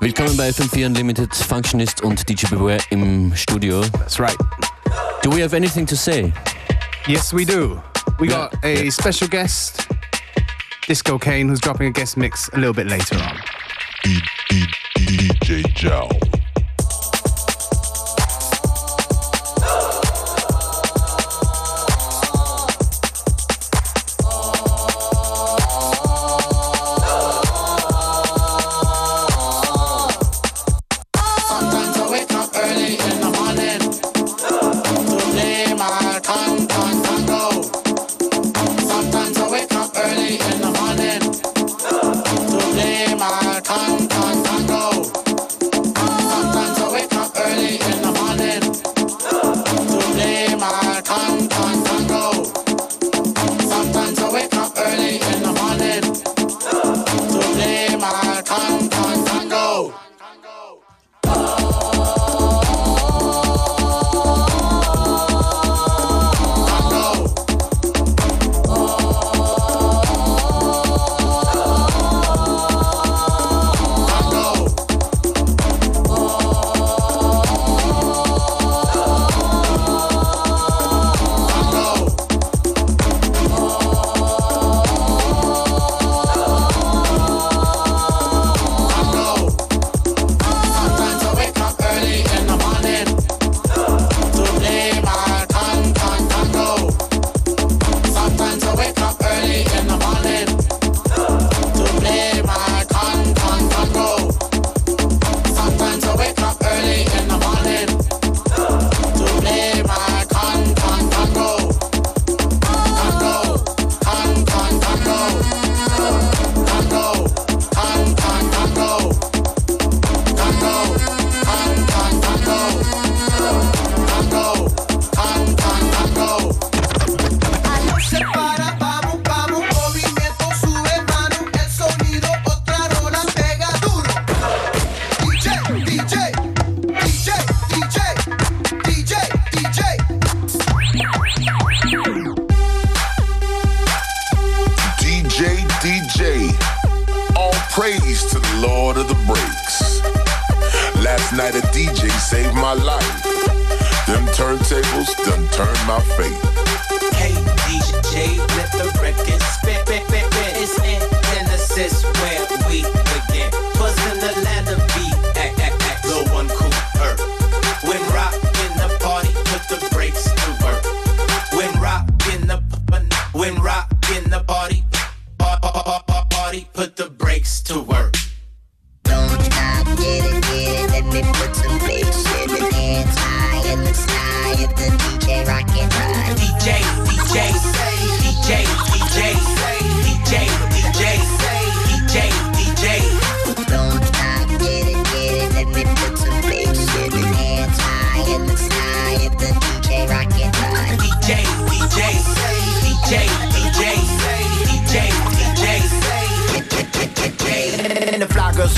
Willkommen bei FM4 Unlimited Functionist und DJ Beware im Studio. That's right. Do we have anything to say? Yes, we do. We yeah. got a yeah. special guest, Disco Kane, who's dropping a guest mix a little bit later on. DJ Jow.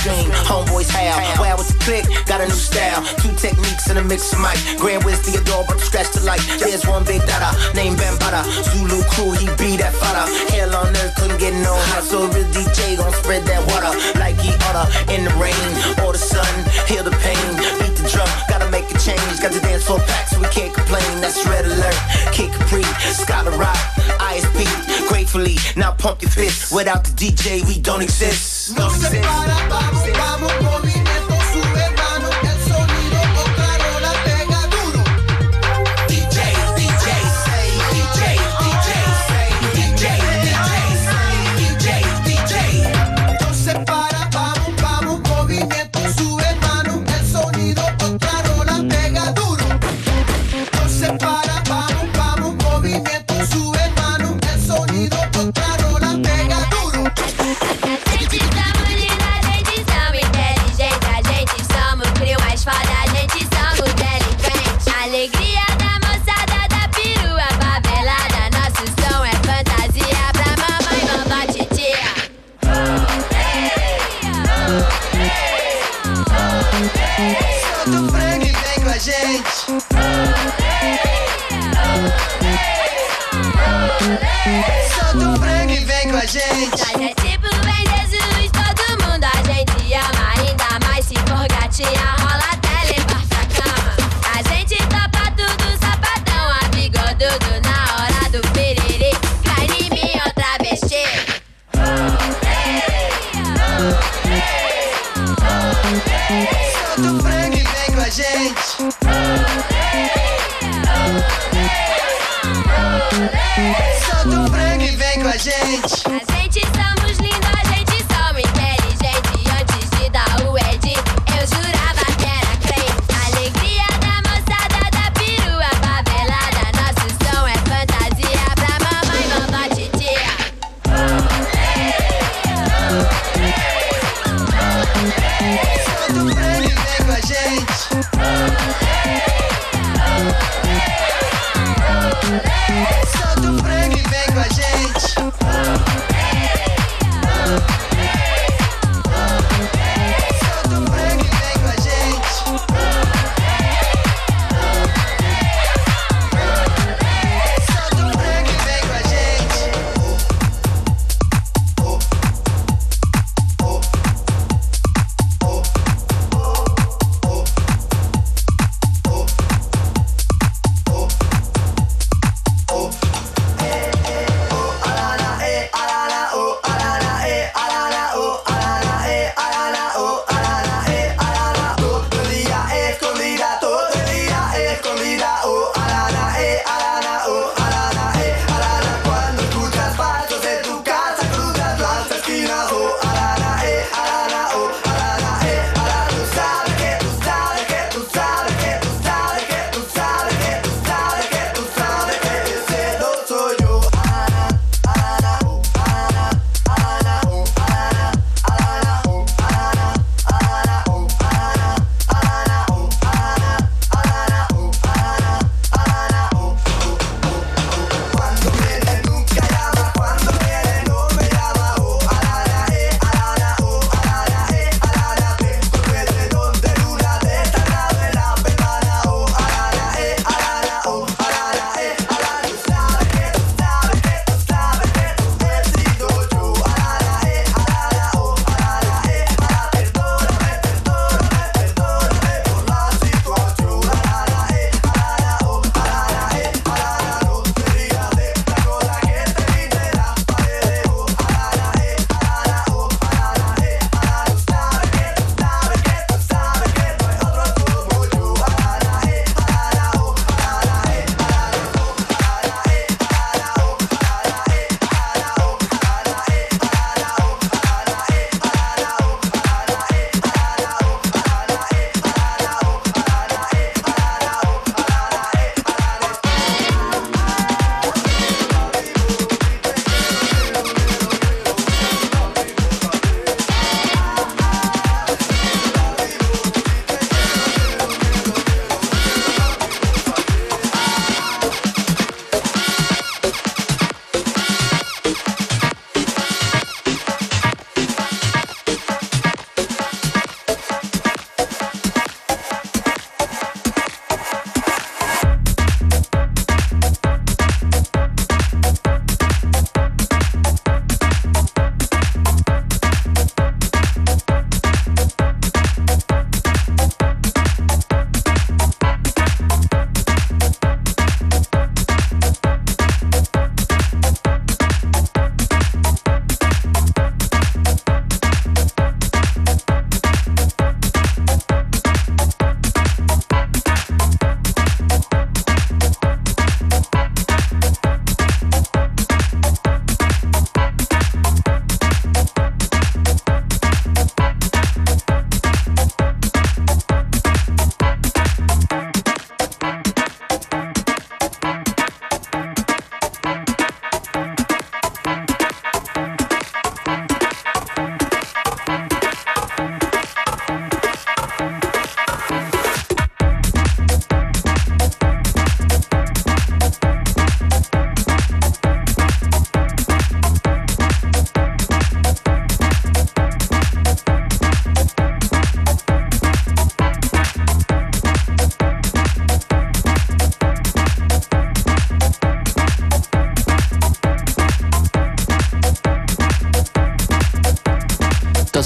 dream, homeboys have. Wow, was a click, got a new style. Two techniques and a mix of mic. Grand Wiz Theodore, but scratch the light. There's one big dada named Bambaataa. Zulu crew, he be that fada. Hell on earth couldn't get no hot, so real DJ gon' spread that water like he oughta. In the rain or the sun, heal the pain, beat the drum. Got change. Got the dance floor packed, so we can't complain. That's red alert, kick pre, breed, scholar rock, ISP. Gratefully, now pump your fist. Without the DJ, we don't exist. Don't exist.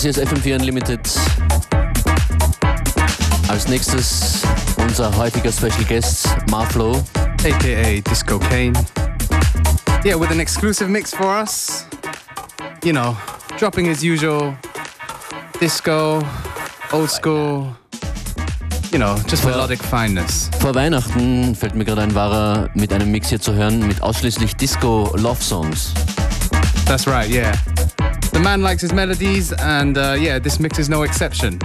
Das hier ist FM4 Unlimited. Als nächstes unser heutiger Special Guest, Marflo. AKA Disco Kane. Yeah, with an exclusive mix for us. You know, dropping as usual. Disco, old school. You know, just melodic fineness. Vor Weihnachten fällt mir gerade ein wahrer mit einem Mix hier zu hören mit ausschließlich Disco Love Songs. That's right, yeah. man likes his melodies, and uh, yeah, this mix is no exception.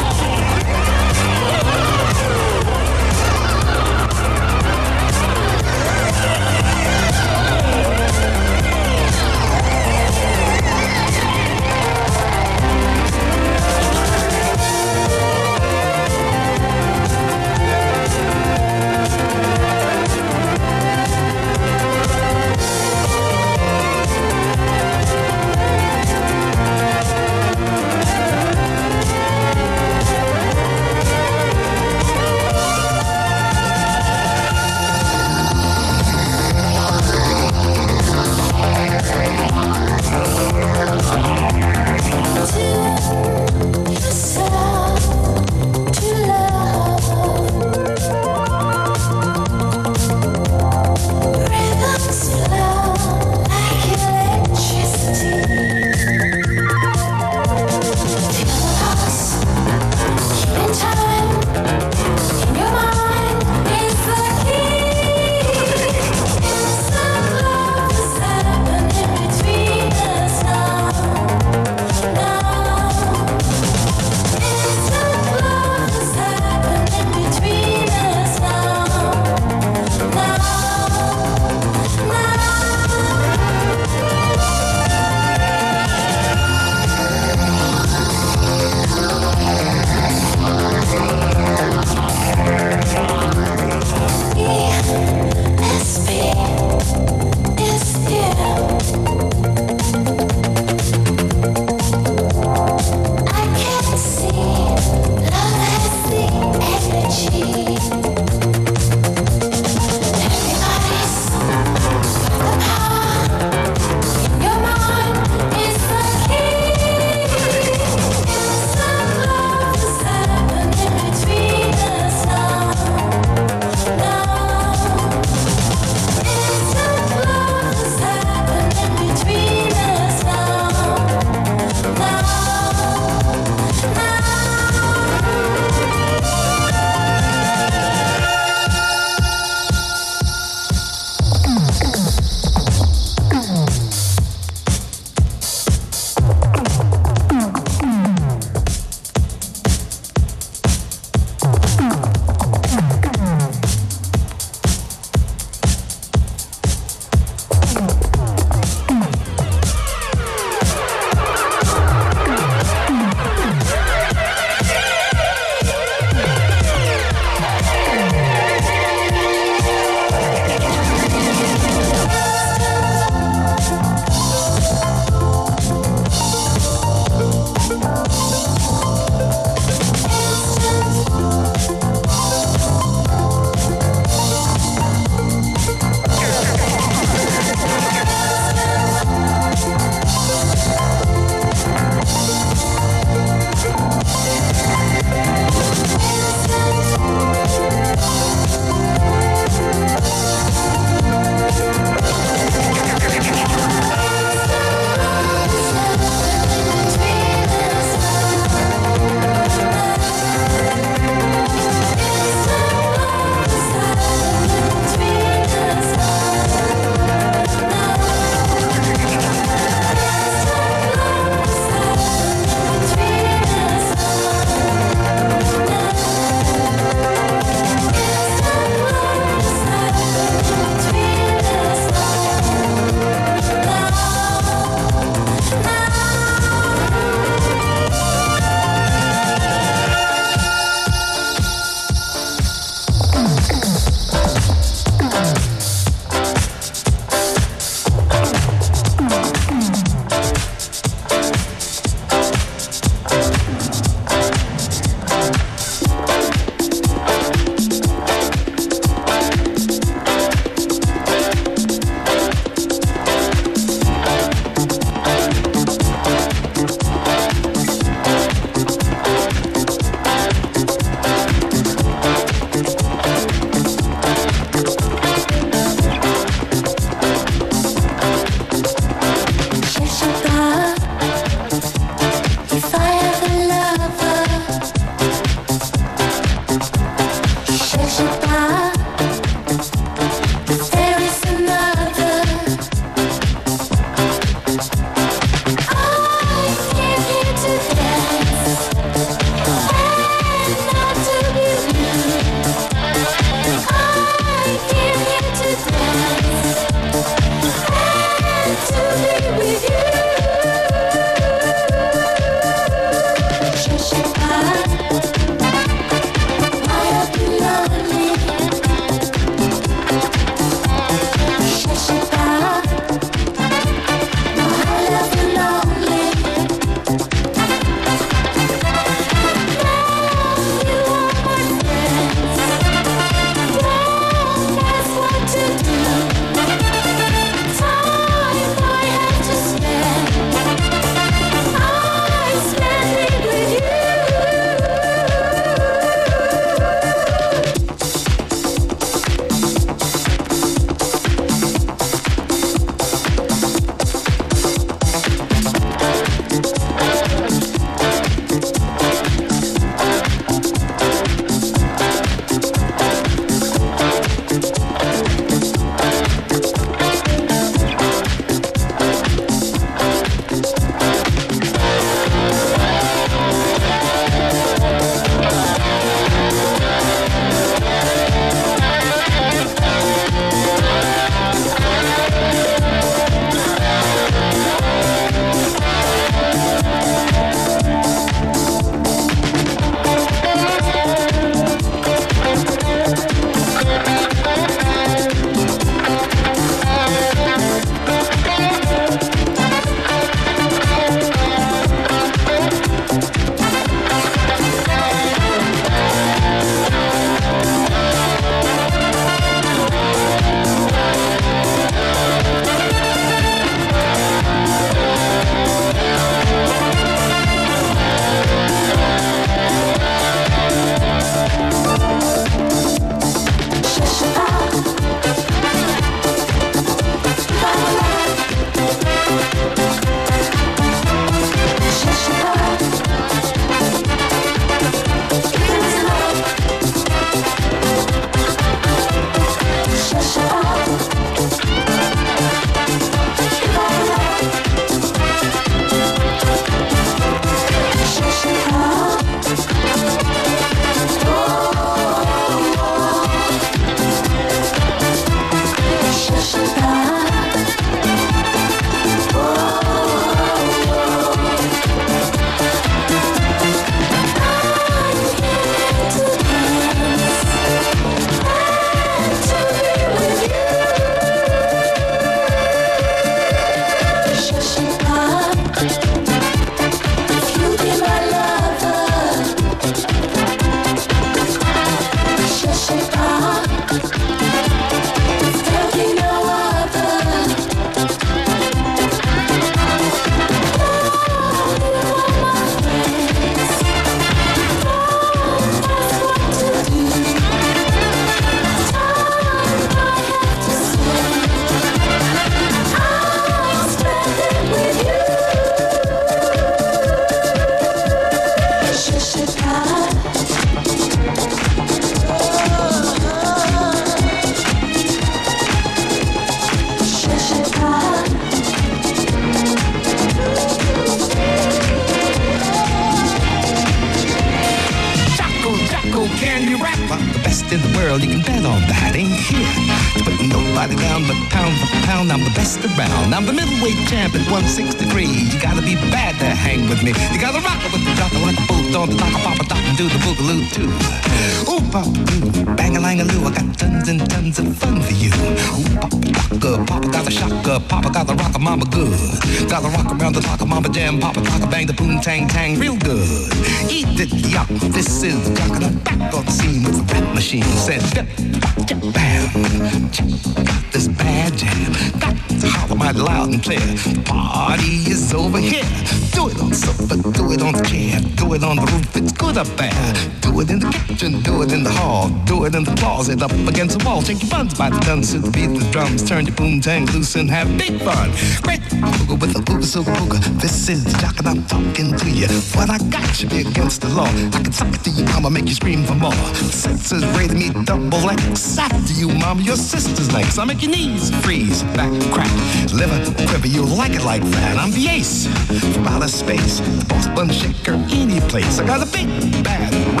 It on sofa, do it on the roof. It's good up there. Do it in the kitchen, do it in the hall, do it in the closet, up against the wall. Shake your buns by the guns to the beat the drums. Turn your boom tang loose and have big fun. Great booga with the booga so booga. This is the jock and I'm talking to you. What I got should be against the law. I can suck it to you, mama, make you scream for more. Senses rated me double X. After you, mama, your sister's legs. I make your knees freeze, back crack, liver quiver. You like it like that. I'm the ace from outer space, the boss bun shaker, any place. I got a big bad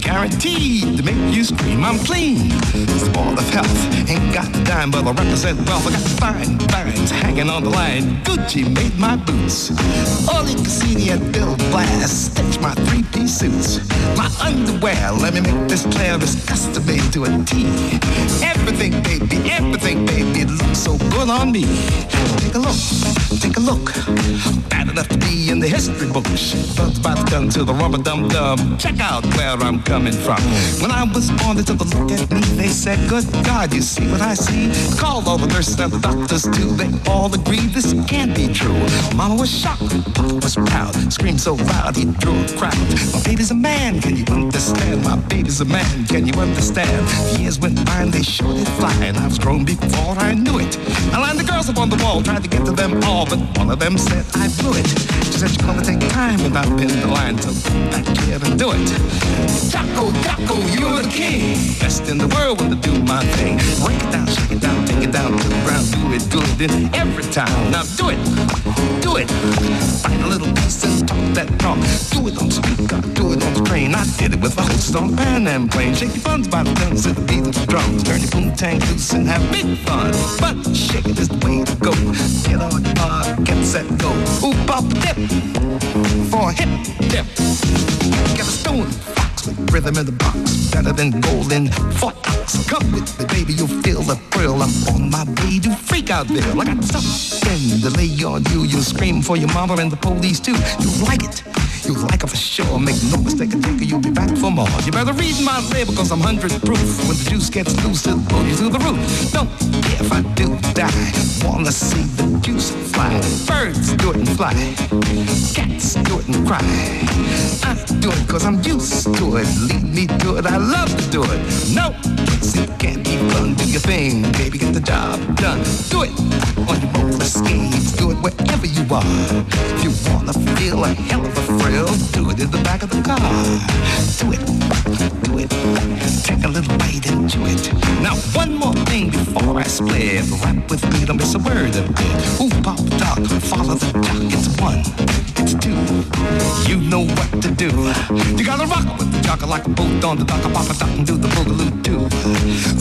guaranteed to make you scream. I'm clean, it's the ball of health. Ain't got the dime, but I represent wealth. I got fine vines hanging on the line. Gucci made my boots. Can see the Bill Blass. Stitch my three-piece suits. My underwear, let me make this clear. It's custom made to a T. Everything, baby, everything, baby. It looks so good on me. Take a look, take a look. Bad enough to be in the history books. Bugs by the gun to the rubber dum dum. Check out where I'm coming from. When I was born, they took a look at me. They said, Good God, you see what I see? Called all the nurses and the doctors too. They all agreed this can't be true. Mama was shocked, Papa was proud. Screamed so loud he drew a crowd. My baby's a man, can you understand? My baby's a man, can you understand? Years went by and they showed it fly, and I was grown before I knew it. I lined the girls up on the wall, tried to get to them all, but one of them said I blew it. She said you're gonna take time and I pinned the line, so back here and do it. Jocko, Jocko, you're the king. Best in the world when to do my thing. Break it down, shake it down, take it down to the ground, do it good in every time. Now do it, do it. Find a little piece and talk that talk. Do it on the speaker, do it on the train. I did it with my host on Pan Am plane. Shake your buns by the guns the beat the drums. Turn your boom tank loose and have big fun. But shaking is the way to go. Get on your bar, get set, go. Ooh, pop, dip for a hip dip. Get a stone fox with rhythm in the box. Better than golden for ox. Come with me, baby, you'll feel the thrill. I'm on my way to freak out there. I got something to lay on you. You'll scream for your mama and the police too. You like it. You like it for sure. Make no mistake, I think you'll be back for more. You better read my label, cause I'm hundred proof. When the juice gets loose, it'll pull you through the roof. Don't care if I do die. Wanna see the juice fly. Birds do it and fly. Cats do it and cry. I do it cause I'm used to it. Lead me to it, I love to do it. No, it can't be fun. Do your thing, baby, get the job done. Do it on your roller skates. Do it wherever you are. If you wanna feel a hell of a thrill, do it in the back of the car. Do it, it. Take a little bite chew it. Now, one more thing before I split. Rap with me, don't miss a word of it. Ooh, pop, talk, follow the jock. It's one, it's two. You know what to do. You gotta rock with the jock like a boot on the dock. Pop a dock and do the boogaloo too.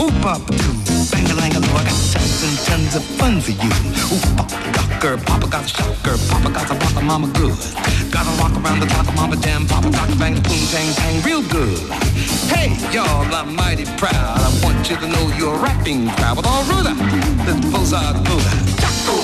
Ooh, pop, do. Bang a lang a I got tons and tons of fun for you. Ooh, pop, rocker, papa got a shocker. Papa got a rocker, mama good. Gotta rock around the clock, mama jam, papa rock, bang, boom, tang, tang, real good. Hey, y'all, I'm mighty proud. I want you to know you're a rapping crowd with all Ruda. The Bozart Buddha. Jocko,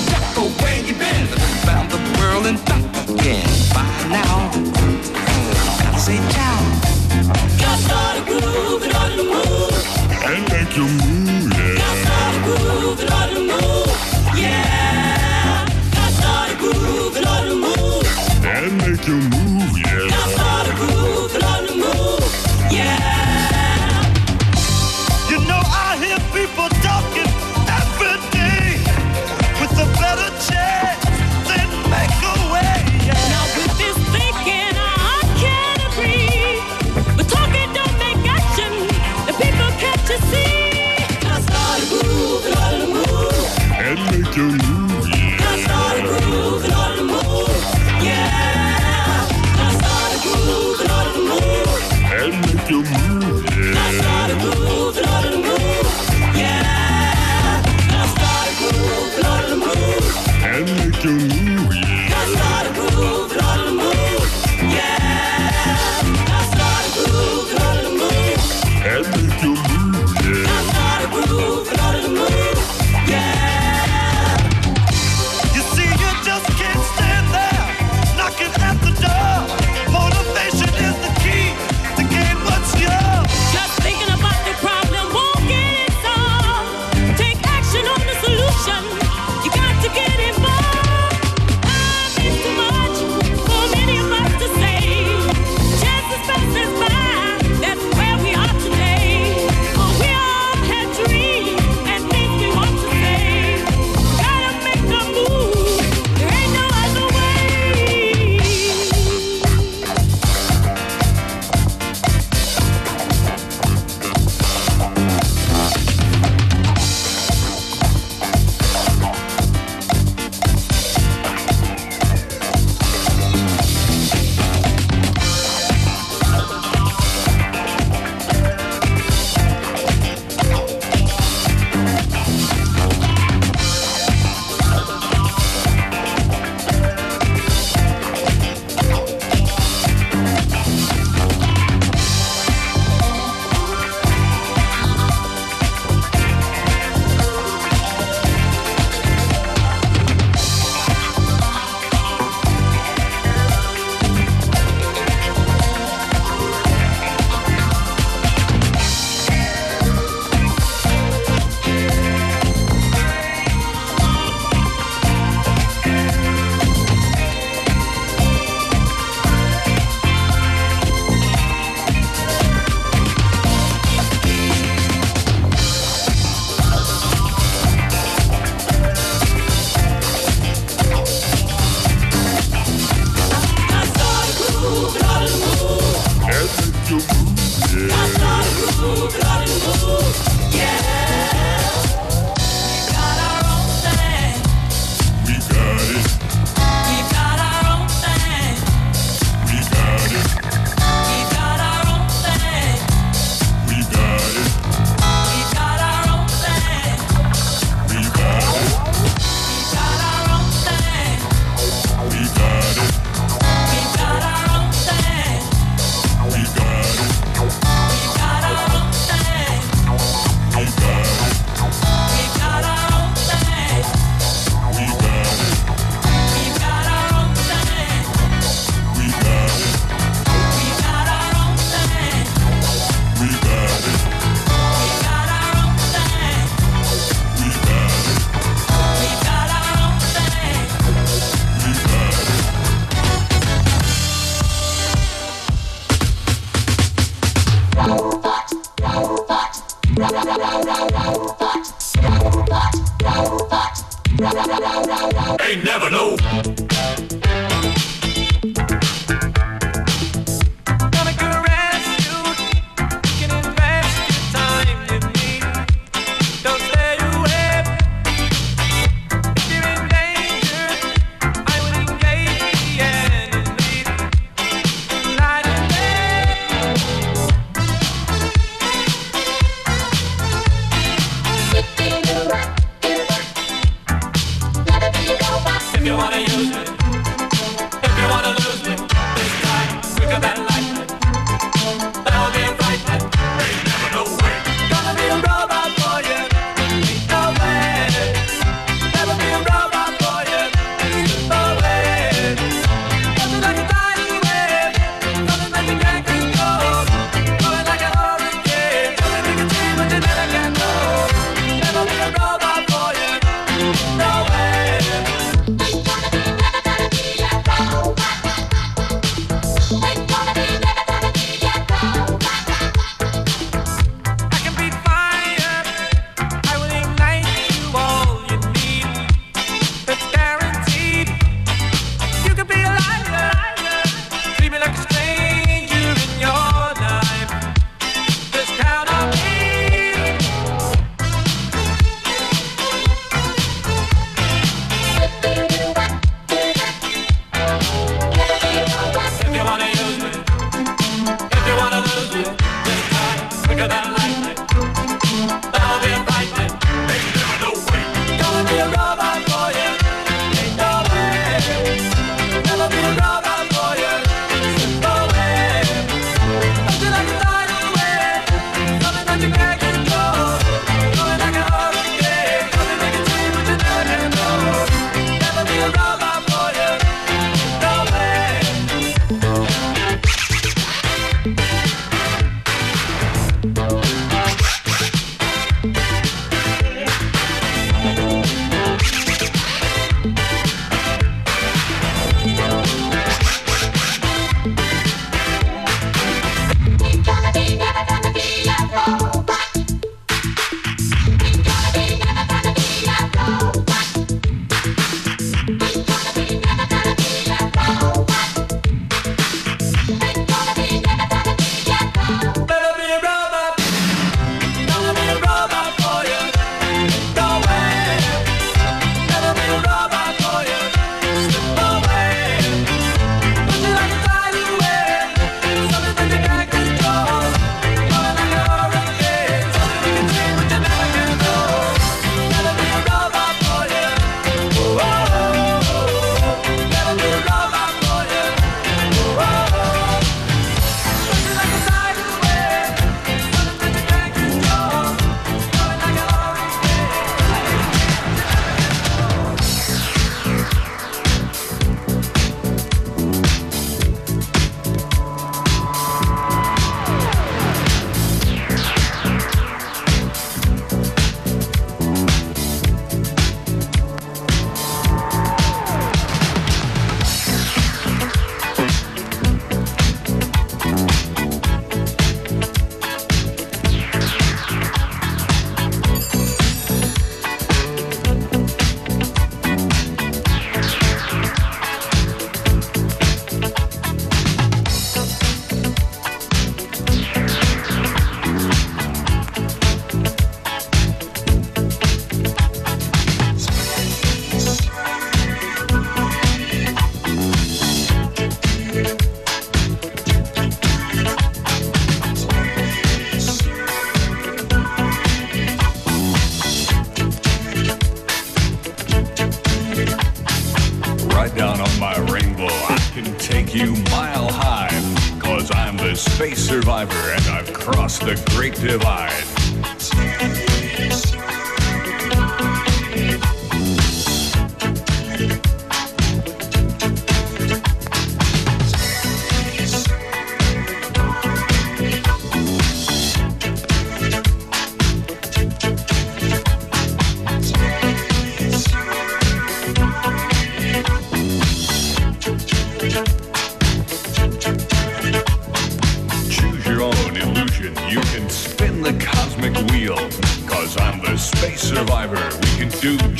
I'm the space survivor and I've crossed the great divide.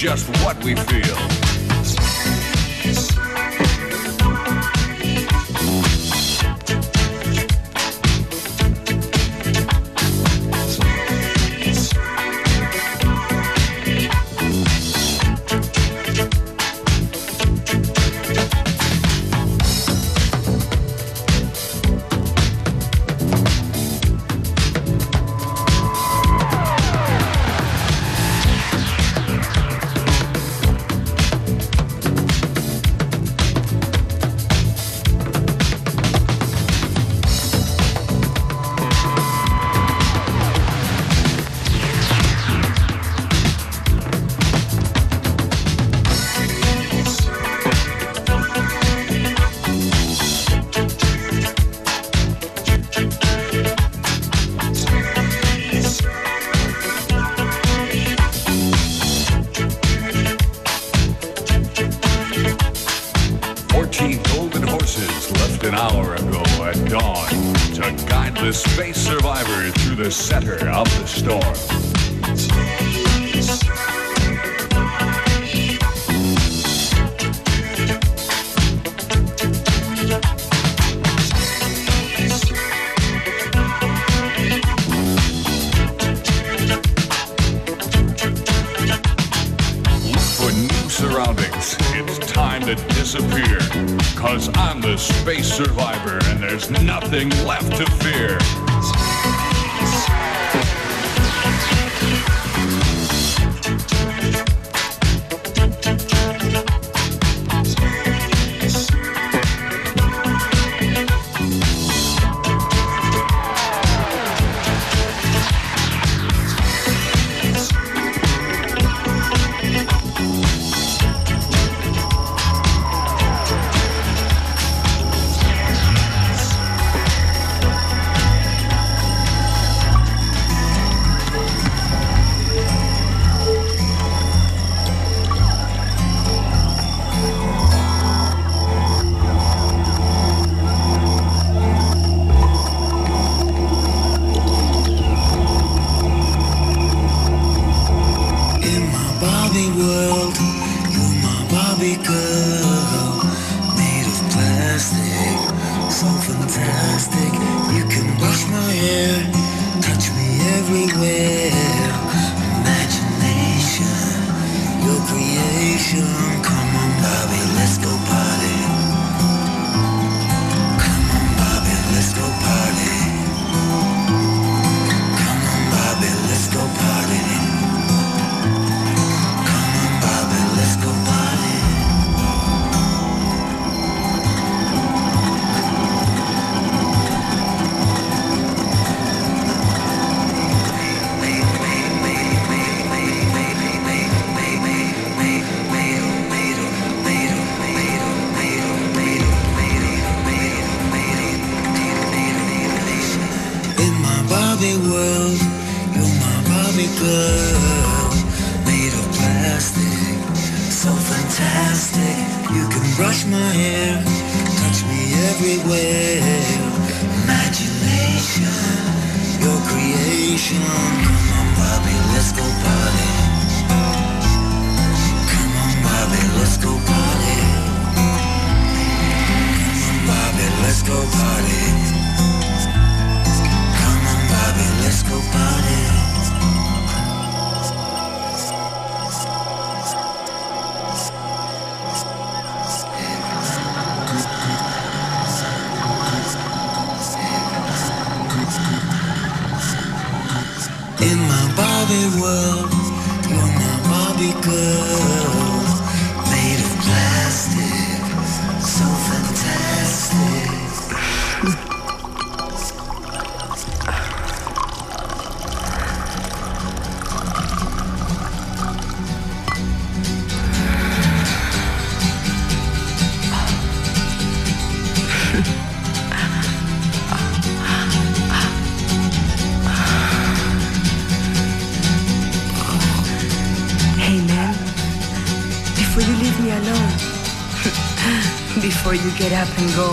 just what we feel. just an hour ago at dawn to guide the space survivor through the center of the storm. Cause I'm the space survivor and there's nothing left to fear. before you get up and go,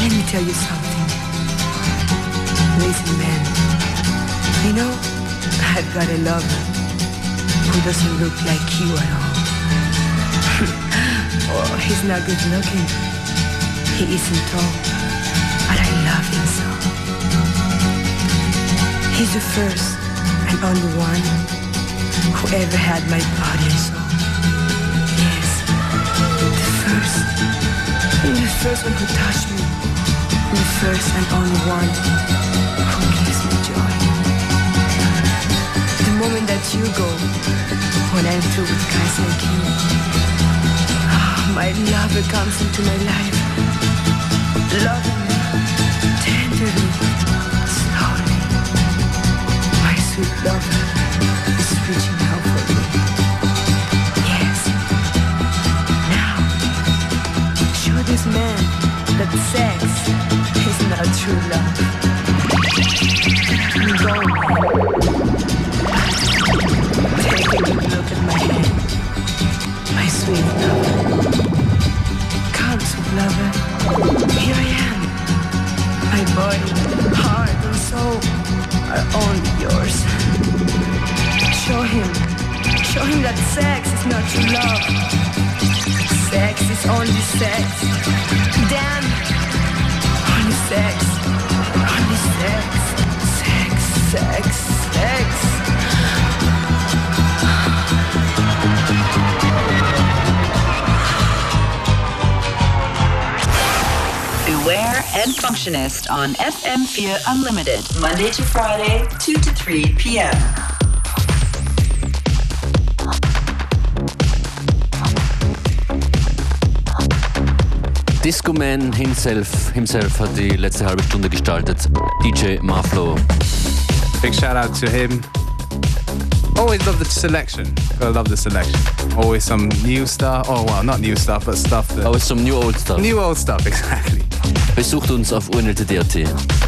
let me tell you something. Listen, man. You know, I've got a lover who doesn't look like you at all. oh, he's not good looking. He isn't tall. But I love him so. He's the first and only one who ever had my body and soul. Yes, the first the first one who touched me, the first and only one who gives me joy. The moment that you go, when I'm through with guys like you, ah, my lover comes into my life, loving tenderly, slowly. My sweet lover sex is not true love. Go, man. Take a good look at my hand. My sweet lover. Come, sweet lover. Here I am. My body, heart, and soul are only yours. Show him. Show him that sex is not true love. Sex is only sex. Functionist on FM Fear Unlimited, Monday to Friday, 2 to 3 p.m. Disco Man himself, himself hat die letzte halbe Stunde gestaltet. DJ Marflo. Big shout out to him. Always love the selection. Gotta love the selection. Always some new stuff. Oh, well, not new stuff, but stuff that. Always some new old stuff. New old stuff, exactly. Besucht uns auf UNLTD.at.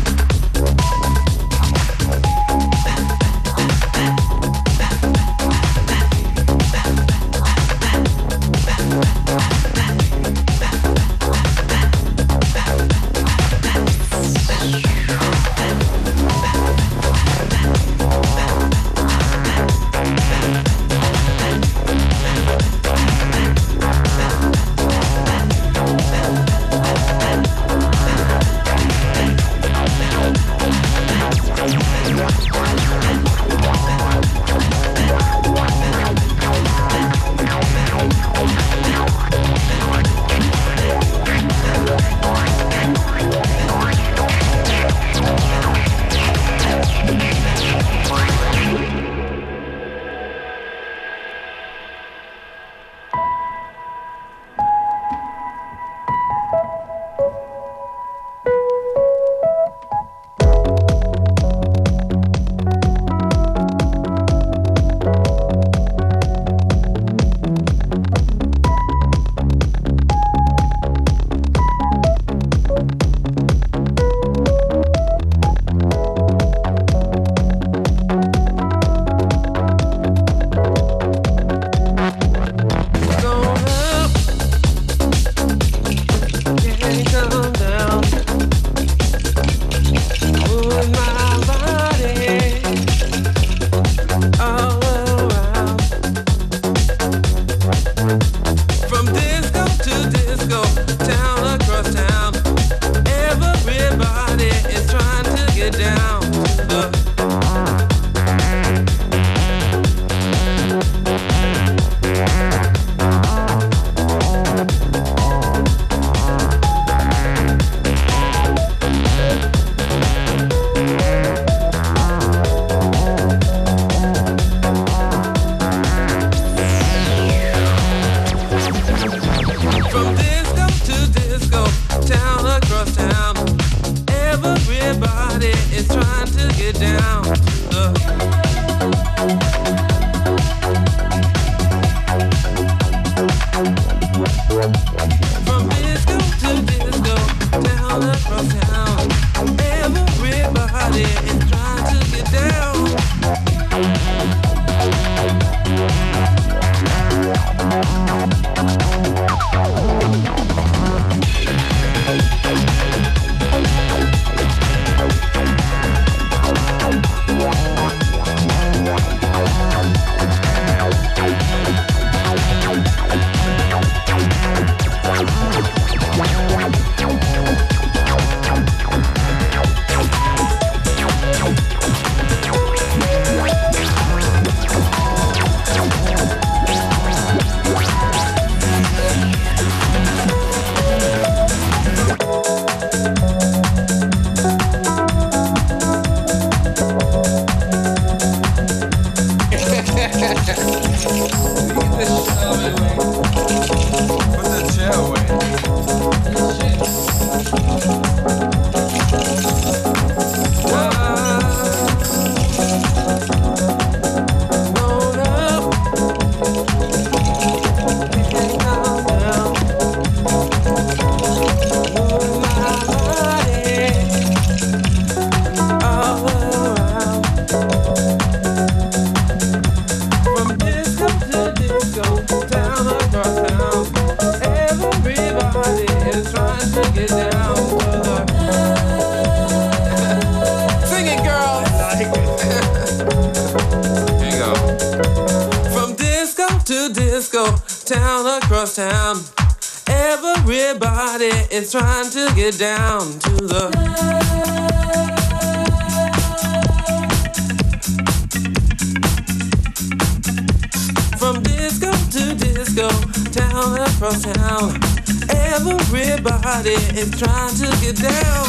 town across town. Everybody is trying to get down.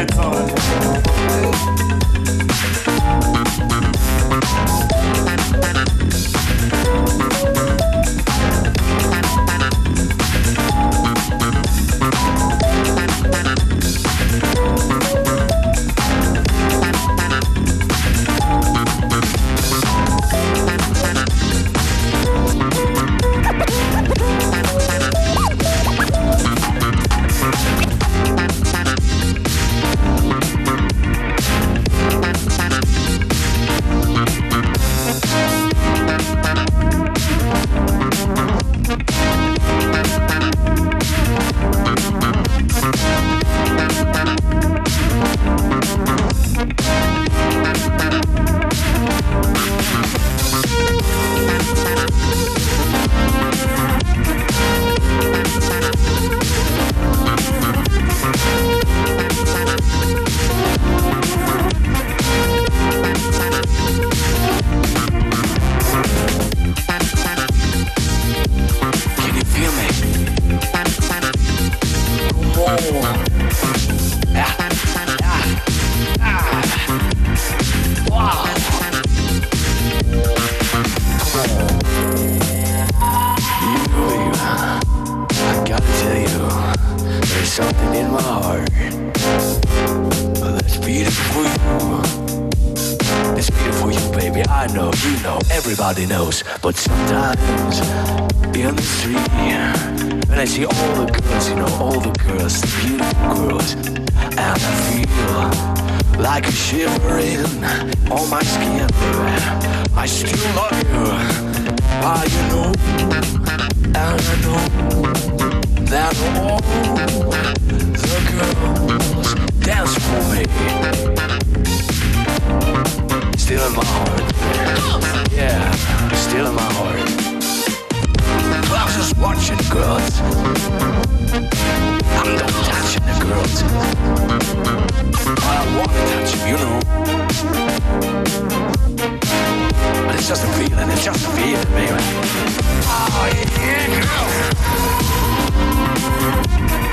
It's on. Know, you know, everybody knows. But sometimes in the street, when I see all the girls, you know, all the girls, the beautiful girls, and I feel like a shivering on my skin. I still love you. Why you know, and I know that all the girls dance for me. Still in my heart. Yeah, still in my heart. I was just watching girls. I'm not touching the girls. I wanna touch them, you know. But it's just a feeling, it's just a feeling, baby. Oh, yeah, girl.